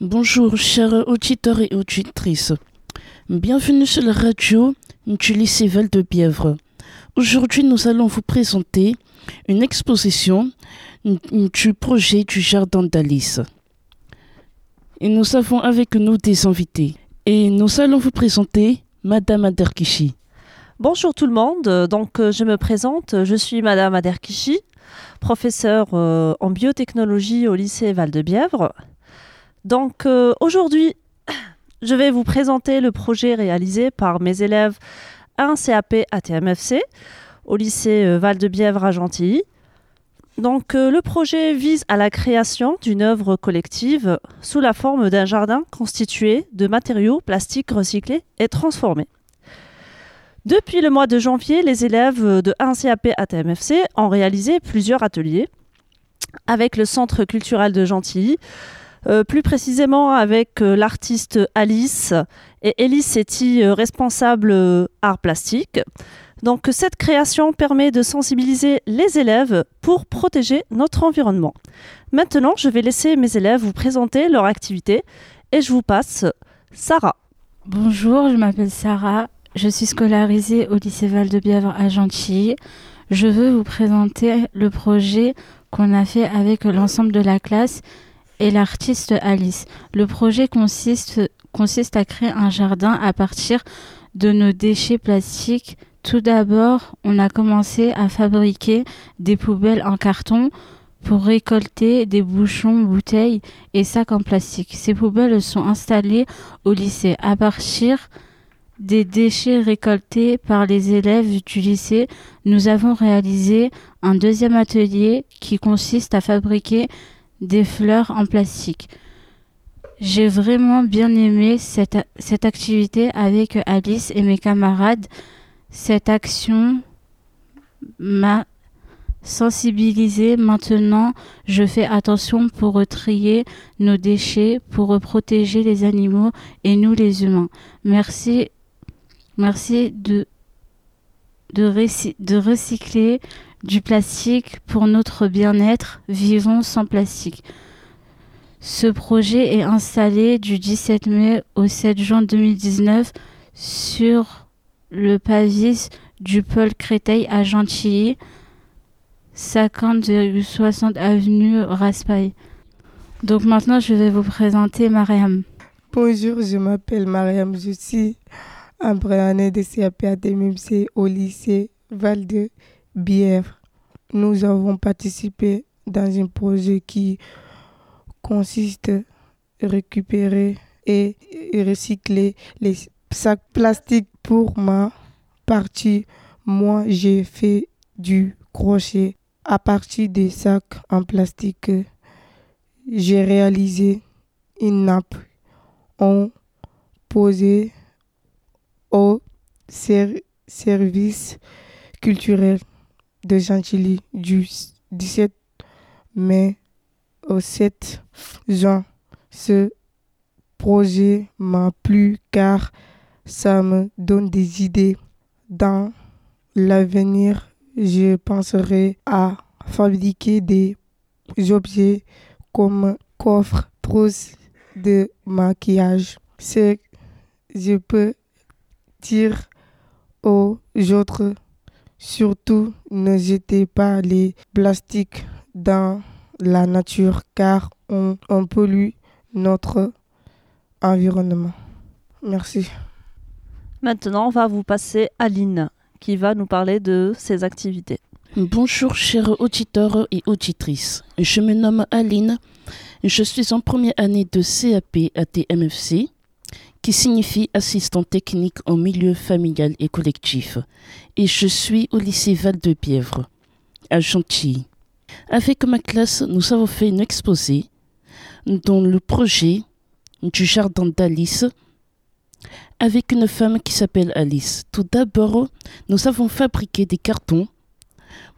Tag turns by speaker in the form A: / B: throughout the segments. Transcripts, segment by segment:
A: Bonjour chers auditeurs et auditrices. Bienvenue sur la radio du lycée Val de Bièvre. Aujourd'hui, nous allons vous présenter une exposition du projet du jardin d'Alice. Et nous avons avec nous des invités. Et nous allons vous présenter Madame Aderkishi.
B: Bonjour tout le monde, donc euh, je me présente, je suis Madame Aderkishi, professeure euh, en biotechnologie au lycée Val-de-Bièvre. Donc euh, aujourd'hui, je vais vous présenter le projet réalisé par mes élèves 1 CAP ATMFC au lycée Val-de-Bièvre à Gentilly. Donc le projet vise à la création d'une œuvre collective sous la forme d'un jardin constitué de matériaux plastiques recyclés et transformés. Depuis le mois de janvier, les élèves de 1 CAP ATMFC ont réalisé plusieurs ateliers avec le Centre culturel de Gentilly, euh, plus précisément avec euh, l'artiste Alice et Elise Setti, euh, responsable art plastique. Donc cette création permet de sensibiliser les élèves pour protéger notre environnement. Maintenant, je vais laisser mes élèves vous présenter leur activité et je vous passe Sarah.
C: Bonjour, je m'appelle Sarah, je suis scolarisée au lycée Val-de-Bièvre à Gentilly. Je veux vous présenter le projet qu'on a fait avec l'ensemble de la classe et l'artiste Alice. Le projet consiste, à créer un jardin à partir de nos déchets plastiques. Tout d'abord, on a commencé à fabriquer des poubelles en carton pour récolter des bouchons, bouteilles et sacs en plastique. Ces poubelles sont installées au lycée à partir des déchets récoltés par les élèves du lycée, nous avons réalisé un deuxième atelier qui consiste à fabriquer des fleurs en plastique. J'ai vraiment bien aimé cette, activité avec Alice et mes camarades. Cette action m'a sensibilisé. Maintenant, je fais attention pour trier nos déchets, pour protéger les animaux et nous les humains. Merci Merci de, recycler du plastique pour notre bien-être. Vivons sans plastique. Ce projet est installé du 17 mai au 7 juin 2019 sur le du pôle Créteil à Gentilly, 50,60 avenue Raspail. Donc maintenant, je vais vous présenter Mariam.
D: Bonjour, je m'appelle Mariam, je suis après année de CAP ATMC au lycée Val de Bièvre. Nous avons participé dans un projet qui consiste à récupérer et recycler les sacs plastiques pour ma partie. Moi, j'ai fait du crochet à partir des sacs en plastique. J'ai réalisé une nappe en posé au service culturel de Gentilly du 17 mai au 7 juin. Ce projet m'a plu car ça me donne des idées. Dans l'avenir, je penserai à fabriquer des objets comme coffre, trousse de maquillage. Ce je peux dire aux autres, surtout ne jetez pas les plastiques dans la nature car on, on pollue notre environnement. Merci.
B: Maintenant, on va vous passer à Aline qui va nous parler de ses activités.
A: Bonjour chers auditeurs et auditrices. Je me nomme Aline. Je suis en première année de CAP à TMFC qui signifie assistant technique en milieu familial et collectif. Et je suis au lycée Val-de-Bièvre, à Gentilly. Avec ma classe, nous avons fait une exposé dans le projet du jardin d'Alice avec une femme qui s'appelle Alice. Tout d'abord, nous avons fabriqué des cartons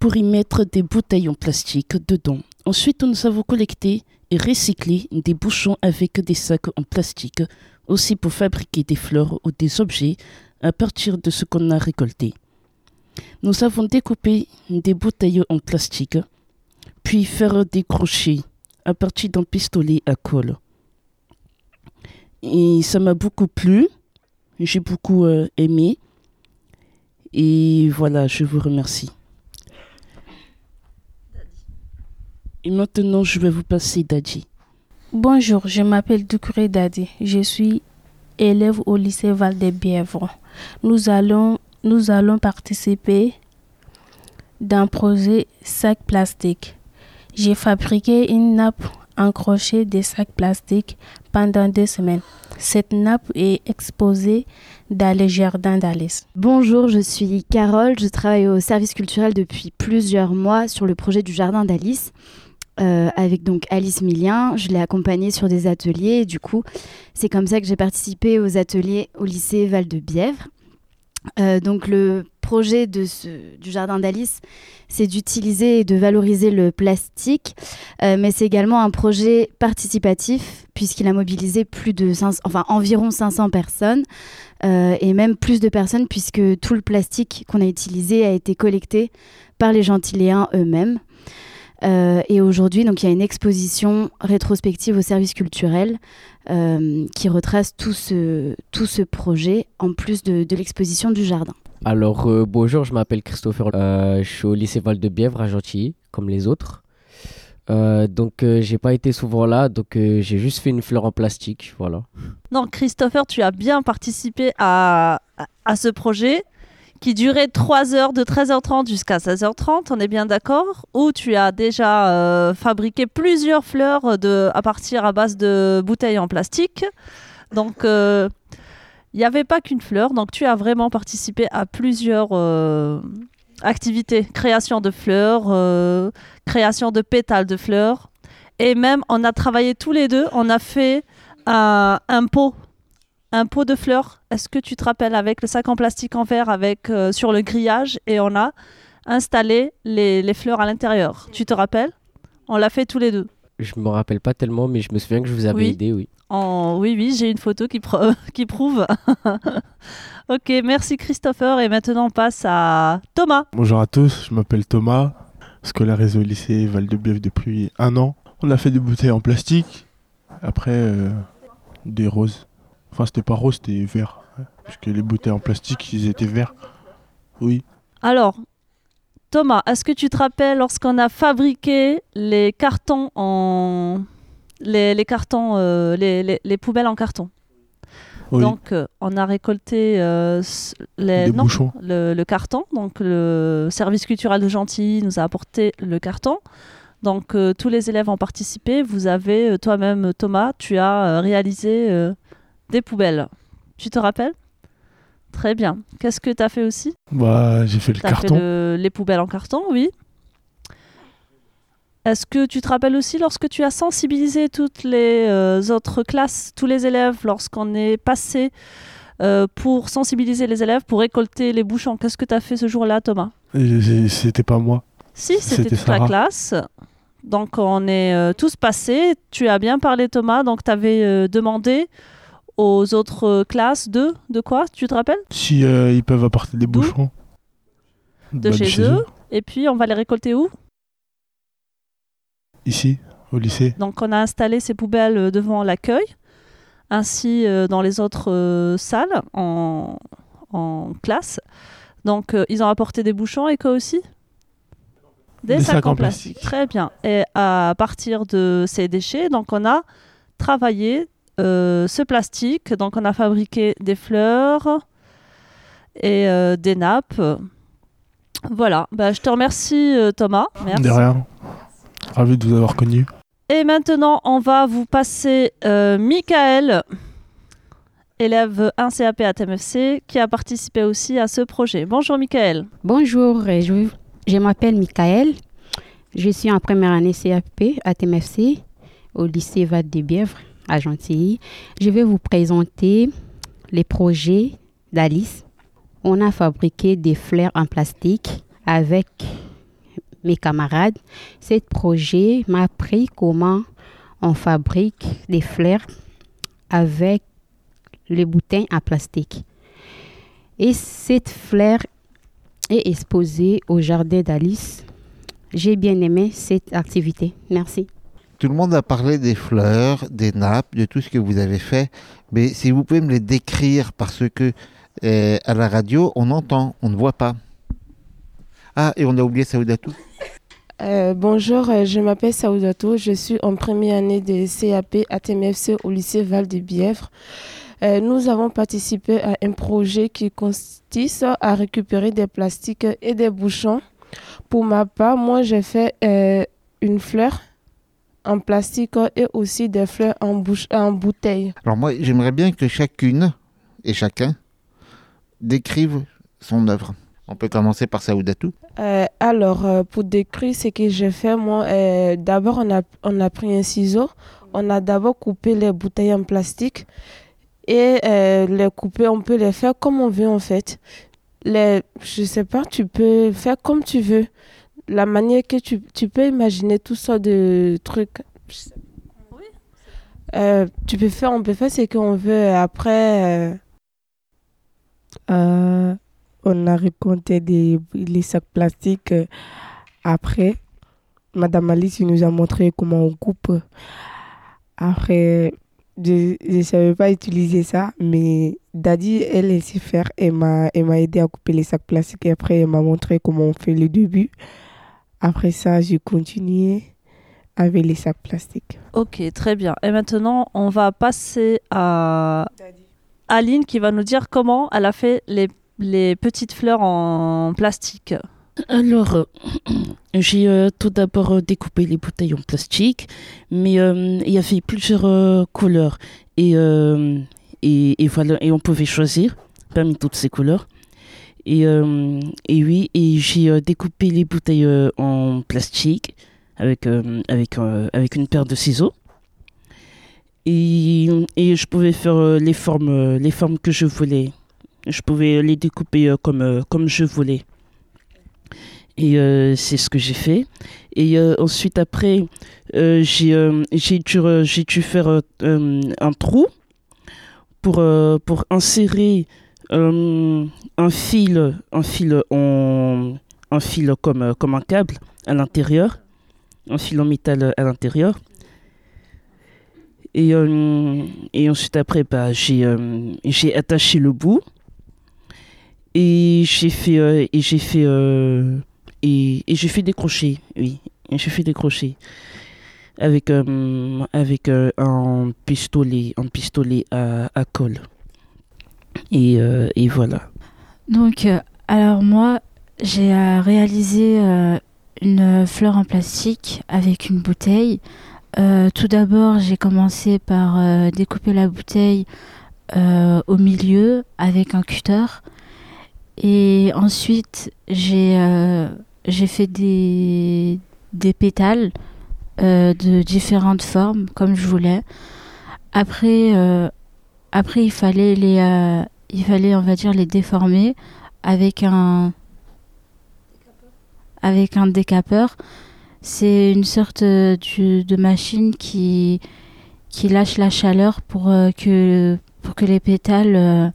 A: pour y mettre des bouteilles en plastique dedans. Ensuite, nous avons collecté et recyclé des bouchons avec des sacs en plastique aussi pour fabriquer des fleurs ou des objets à partir de ce qu'on a récolté. Nous avons découpé des bouteilles en plastique, puis faire des crochets à partir d'un pistolet à colle. Et ça m'a beaucoup plu. J'ai beaucoup euh, aimé. Et voilà, je vous remercie. Et maintenant, je vais vous passer Dadji.
E: Bonjour, je m'appelle Doucouré Dadi. Je suis élève au lycée Val des Bièvres. Nous allons, nous allons participer d'un projet sac plastique. J'ai fabriqué une nappe en crochet des sacs plastiques pendant deux semaines. Cette nappe est exposée dans le jardin d'Alice.
F: Bonjour, je suis Carole, je travaille au service culturel depuis plusieurs mois sur le projet du jardin d'Alice. Euh, avec donc Alice Milien, je l'ai accompagnée sur des ateliers du coup c'est comme ça que j'ai participé aux ateliers au lycée Val de Bièvre. Euh, donc le projet de du jardin d'Alice, c'est d'utiliser et de valoriser le plastique, euh, mais c'est également un projet participatif puisqu'il a mobilisé plus de 500, enfin environ 500 personnes et même plus de personnes puisque tout le plastique qu'on a utilisé a été collecté par les Gentiléens eux-mêmes. Euh, et aujourd'hui, donc il y a une exposition rétrospective au service culturel euh, qui retrace tout ce, tout ce projet en plus de, de l'exposition du jardin.
G: Alors euh, bonjour, je m'appelle Christopher, euh, je suis au lycée Val de Bièvre à Gentilly, comme les autres. Euh, donc euh, j'ai pas été souvent là, donc euh, j'ai juste fait une fleur en plastique, voilà.
B: Non, Christopher, tu as bien participé à, à, à ce projet qui durait 3 heures de 13h30 jusqu'à 16h30, on est bien d'accord? Où tu as déjà euh, fabriqué plusieurs fleurs de, à partir à base de bouteilles en plastique? Donc, euh, il n'y avait pas qu'une fleur, donc tu as vraiment participé à plusieurs euh, activités. Création de fleurs, création de pétales de fleurs. Et même, on a travaillé tous les deux, on a fait un pot un pot de fleurs. Est-ce que tu te rappelles avec le sac en plastique en verre avec euh, sur le grillage et on a installé les, les fleurs à l'intérieur. Tu te rappelles? On l'a fait tous les deux.
G: Je me rappelle pas tellement, mais je me souviens que je vous avais
B: Oui.
G: aidé, oui.
B: En... Oui, oui, j'ai une photo qui, pro- qui prouve. ok, merci Christopher. Et maintenant on passe à Thomas.
H: Bonjour à tous, je m'appelle Thomas, scolarisé au lycée Val-de-Bièvre depuis un an. On a fait des bouteilles en plastique, après euh, des roses. Enfin, c'était pas rose, c'était vert. ouais, Puisque les bouteilles en plastique, ils étaient verts. Oui.
B: Alors, Thomas, est-ce que tu te rappelles lorsqu'on a fabriqué les cartons en. Les, les cartons, euh, les, les- les poubelles en carton?
H: Oui.
B: Donc, euh, on a récolté euh, s- les,
H: Des
B: non,
H: bouchons.
B: le, le carton. Donc, le service culturel de Gentilly nous a apporté le carton. Donc, euh, tous les élèves ont participé. Vous avez, euh, toi-même, Thomas, tu as euh, réalisé euh, des poubelles. Tu te rappelles? Très bien. Qu'est-ce que tu as fait aussi?
H: Bah, j'ai fait le
B: fait
H: carton.
B: le- les poubelles en carton, oui. Est-ce que tu te rappelles aussi lorsque tu as sensibilisé toutes les euh, autres classes, tous les élèves, lorsqu'on est passé euh, pour sensibiliser les élèves, pour récolter les bouchons? Qu'est-ce que tu as fait ce jour-là, Thomas?
H: C'était pas moi.
B: Si, c'était toute la classe. Donc, on est euh, tous passés. Tu as bien parlé, Thomas. Donc, tu avais demandé aux autres euh, classes de, de quoi Tu te rappelles?
H: Si euh, ils peuvent apporter des bouchons.
B: De
H: Bah,
B: chez, eux. Et puis, on va les récolter où?
H: Ici, au lycée.
B: Donc on a installé ces poubelles euh, devant l'accueil, ainsi euh, dans les autres euh, salles en, en classe. Donc ils ont apporté des bouchons et quoi aussi? Des, sacs, en plastique. Très bien. Et à partir de ces déchets, donc on a travaillé ce plastique. Donc on a fabriqué des fleurs et euh, des nappes. Voilà. Bah, je te remercie euh, Thomas. Merci.
H: De rien. Ravi de vous avoir connu.
B: Et maintenant, on va vous passer euh, Michael, élève 1 CAP à TMFC, qui a participé aussi à ce projet. Bonjour Michael.
I: Bonjour, euh, je, je m'appelle Michael. Je suis en première année CAP à TMFC au lycée Val des Bièvres Je vais vous présenter les projets d'Alice. On a fabriqué des fleurs en plastique avec mes camarades. Ce projet m'a appris comment on fabrique des fleurs avec les bouteilles en plastique. Et cette fleur est exposée au jardin d'Alice. J'ai bien aimé cette activité. Merci.
J: Tout le monde a parlé des fleurs, des nappes, de tout ce que vous avez fait. Mais si vous pouvez me les décrire, parce que euh, à la radio, on entend, on ne voit pas. Ah, et on a oublié Saoudatou.
K: Euh, bonjour, euh, je m'appelle Saoudatou, je suis en première année de CAP à TMFC au lycée Val de Bièvre. Nous avons participé à un projet qui consiste à récupérer des plastiques et des bouchons. Pour ma part, moi j'ai fait une fleur en plastique et aussi des fleurs en, bouche, en bouteille.
J: Alors moi, j'aimerais bien que chacune et chacun décrive son œuvre. On peut commencer par Saoudatou.
K: Euh, alors, euh, pour décrire ce que j'ai fait, moi, euh, d'abord, on a, on a pris un ciseau. On a d'abord coupé les bouteilles en plastique. Et euh, les couper, on peut les faire comme on veut, en fait. Les, je sais pas, tu peux faire comme tu veux. La manière que tu, tu peux imaginer tout ça de trucs. Euh, tu peux faire, on peut faire ce qu'on veut. Après, euh,
D: Euh, on a raconté des, les sacs plastiques. Après, Madame Alice nous a montré comment on coupe. Après, je ne savais pas utiliser ça, mais Daddy, elle, elle sait faire. Elle m'a aidé à couper les sacs plastiques et après, elle m'a montré comment on fait le début. Après ça, j'ai continué avec les sacs plastiques.
B: Ok, très bien. Et maintenant, on va passer à Aline qui va nous dire comment elle a fait les, les petites fleurs en plastique.
A: Alors, euh, j'ai euh, tout d'abord euh, découpé les bouteilles en plastique, mais euh, il y avait plusieurs euh, couleurs. Et, euh, et, et voilà, et on pouvait choisir parmi toutes ces couleurs. Et, euh, et oui, et j'ai euh, découpé les bouteilles euh, en plastique avec, avec, avec une paire de ciseaux. Et, et je pouvais faire les, formes, les formes que je voulais. Je pouvais les découper comme, comme je voulais. Et c'est ce que j'ai fait. Et ensuite, après, euh, j'ai dû, dû faire un trou pour, pour insérer euh, un fil, fil, en, un fil comme, un câble à l'intérieur, un fil en métal à l'intérieur. Et, euh, ensuite, après, bah, j'ai euh, j'ai attaché le bout. Et j'ai fait, et j'ai fait, et, j'ai fait des crochets, oui. J'ai fait avec, un pistolet, un pistolet à, à colle. Et, euh, et voilà.
C: Donc, euh, alors moi, j'ai réalisé euh, une fleur en plastique avec une bouteille. Tout d'abord, j'ai commencé par découper la bouteille au milieu avec un cutter. Et ensuite, j'ai fait des, des pétales de différentes formes, comme je voulais. Après, après il fallait les, euh, il fallait, on va dire, les déformer avec un, avec un décapeur. C'est une sorte euh, de machine qui, qui lâche la chaleur pour euh, que, pour que les pétales,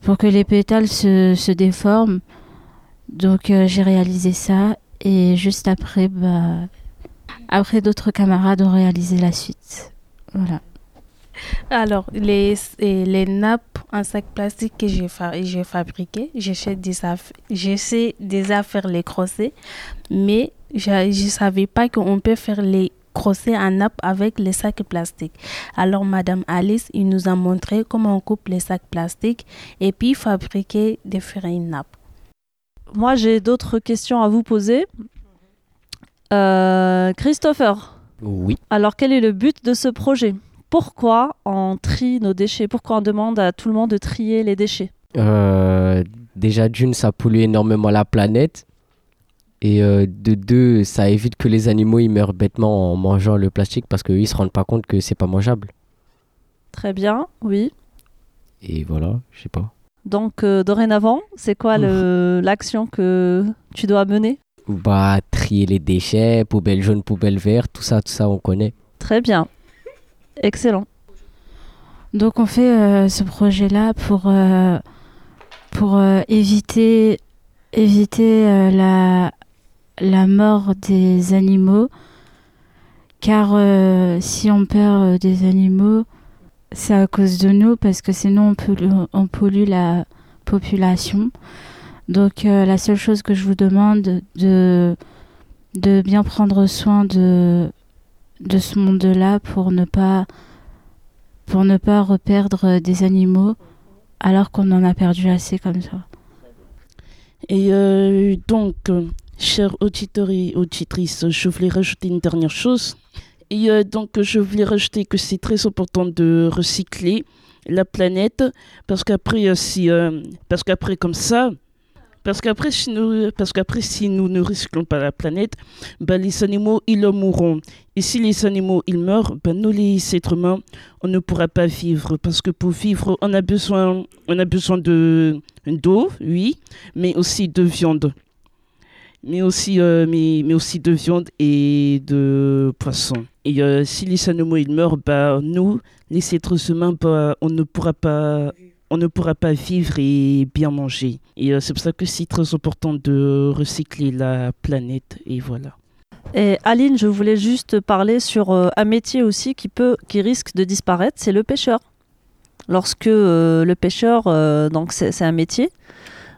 C: pour que les pétales se, se déforment. Donc j'ai réalisé ça et juste après, bah, après d'autres camarades ont réalisé la suite. Voilà.
E: Alors, les, les nappes en sac plastique que j'ai fa j'ai fabriquées, j'essaie déjà, f- j'essaie déjà faire les crochets, mais je ne savais pas qu'on peut faire les crochets en nappe avec les sacs plastiques. Alors, Madame Alice, il nous a montré comment on coupe les sacs plastiques et puis fabriquer différentes nappes.
B: Moi, j'ai d'autres questions à vous poser. Euh, Christopher,
G: Oui.
B: alors quel est le but de ce projet? Pourquoi on trie nos déchets? Pourquoi on demande à tout le monde de trier les déchets?
G: Euh, déjà, d'une, ça pollue énormément la planète. Et euh, de deux, ça évite que les animaux ils meurent bêtement en mangeant le plastique parce qu'ils se rendent pas compte que c'est pas mangeable.
B: Très bien, oui.
G: Et voilà, je sais pas.
B: Donc, euh, dorénavant, c'est quoi l'action que tu dois mener?
G: Bah, trier les déchets, poubelle jaune, poubelle verte, tout ça, tout ça, on connaît.
B: Très bien. Excellent.
C: Donc on fait euh, ce projet-là pour, euh, pour euh, éviter, la, mort des animaux car si on perd des animaux, c'est à cause de nous parce que sinon on pollue, on pollue la population. Donc la seule chose que je vous demande de de bien prendre soin de de ce monde-là pour ne pas pour ne pas reperdre des animaux alors qu'on en a perdu assez comme ça.
A: Et euh, donc, chers auditeurs et auditrices, je voulais rajouter une dernière chose. Et euh, donc, je voulais rajouter que c'est très important de recycler la planète parce qu'après, euh, si, parce qu'après comme ça, parce qu'après, si nous, parce qu'après, si nous ne recyclons pas la planète, bah, les animaux, ils mourront. Et si les animaux, ils meurent, bah, nous, les êtres humains, on ne pourra pas vivre. Parce que pour vivre, on a besoin, on a besoin de, d'eau, oui, mais aussi de viande. Mais aussi, euh, mais, mais aussi de viande et de poisson. Et euh, si les animaux, ils meurent, bah, nous, les êtres humains, bah, on ne pourra pas on ne pourra pas vivre et bien manger. Et euh, c'est pour ça que c'est très important de recycler la planète. Et voilà.
B: Et Aline, je voulais juste parler sur euh, un métier aussi qui peut, qui risque de disparaître, c'est le pêcheur. Lorsque euh, le pêcheur, donc c'est un métier,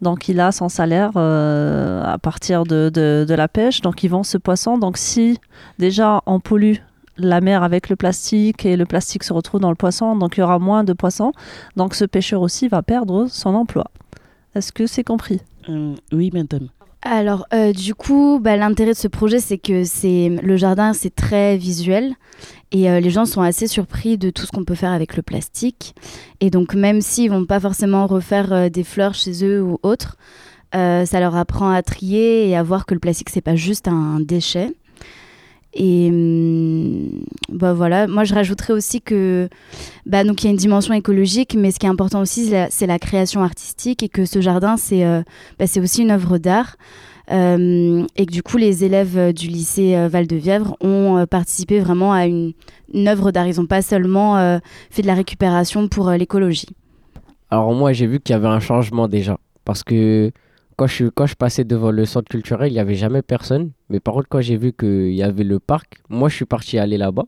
B: donc il a son salaire à partir de, de, de la pêche, donc il vend ce poisson. Donc si déjà on pollue la mer avec le plastique et le plastique se retrouve dans le poisson, donc il y aura moins de poissons, donc ce pêcheur aussi va perdre son emploi. Est-ce que c'est compris?
A: Euh, oui, madame.
F: Alors, euh, du coup, bah, l'intérêt de ce projet, c'est que c'est le jardin, c'est très visuel. Et euh, les gens sont assez surpris de tout ce qu'on peut faire avec le plastique. Et donc, même s'ils vont pas forcément refaire euh, des fleurs chez eux ou autre, euh, ça leur apprend à trier et à voir que le plastique, c'est pas juste un déchet. Et hum, bah voilà, moi je rajouterais aussi que bah donc il y a une dimension écologique, mais ce qui est important aussi c'est la, création artistique et que ce jardin c'est euh, bah, aussi une œuvre d'art Euh, et que du coup les élèves euh, du lycée euh, Val-de-Vièvre ont euh, participé vraiment à une, une œuvre d'art. Ils n'ont pas seulement fait de la récupération pour l'écologie.
G: Alors moi j'ai vu qu'il y avait un changement déjà. Parce que quand je, passais devant le centre culturel, il n'y avait jamais personne. Mais par contre quand j'ai vu qu'il y avait le parc, moi je suis parti aller là-bas.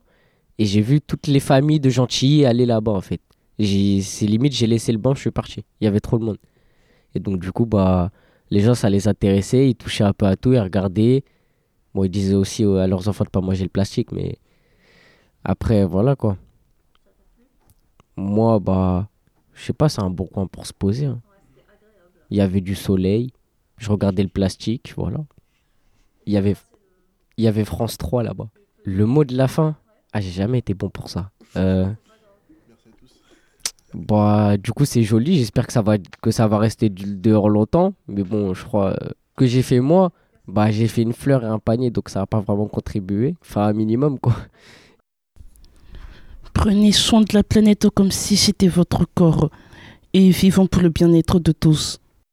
G: Et j'ai vu toutes les familles de Gentilly aller là-bas en fait. C'est limite j'ai laissé le banc, je suis parti. Il y avait trop de monde. Et donc du coup bah les gens ça les intéressait, ils touchaient un peu à tout, ils regardaient. Bon ils disaient aussi à leurs enfants de pas manger le plastique mais après voilà quoi. Moi bah je sais pas, c'est un bon coin pour se poser. hein. Il y avait du soleil, je regardais le plastique, voilà. Il y avait, il y avait France 3 là-bas. Le mot de la fin, ah, j'ai jamais été bon pour ça. Euh, Bah, du coup, c'est joli, j'espère que ça va, que ça va rester dehors longtemps. Mais bon, je crois euh, que j'ai fait moi, bah, j'ai fait une fleur et un panier, donc ça va pas vraiment contribué. Enfin, un minimum, quoi.
A: Prenez soin de la planète comme si c'était votre corps et vivons pour le bien-être de tous.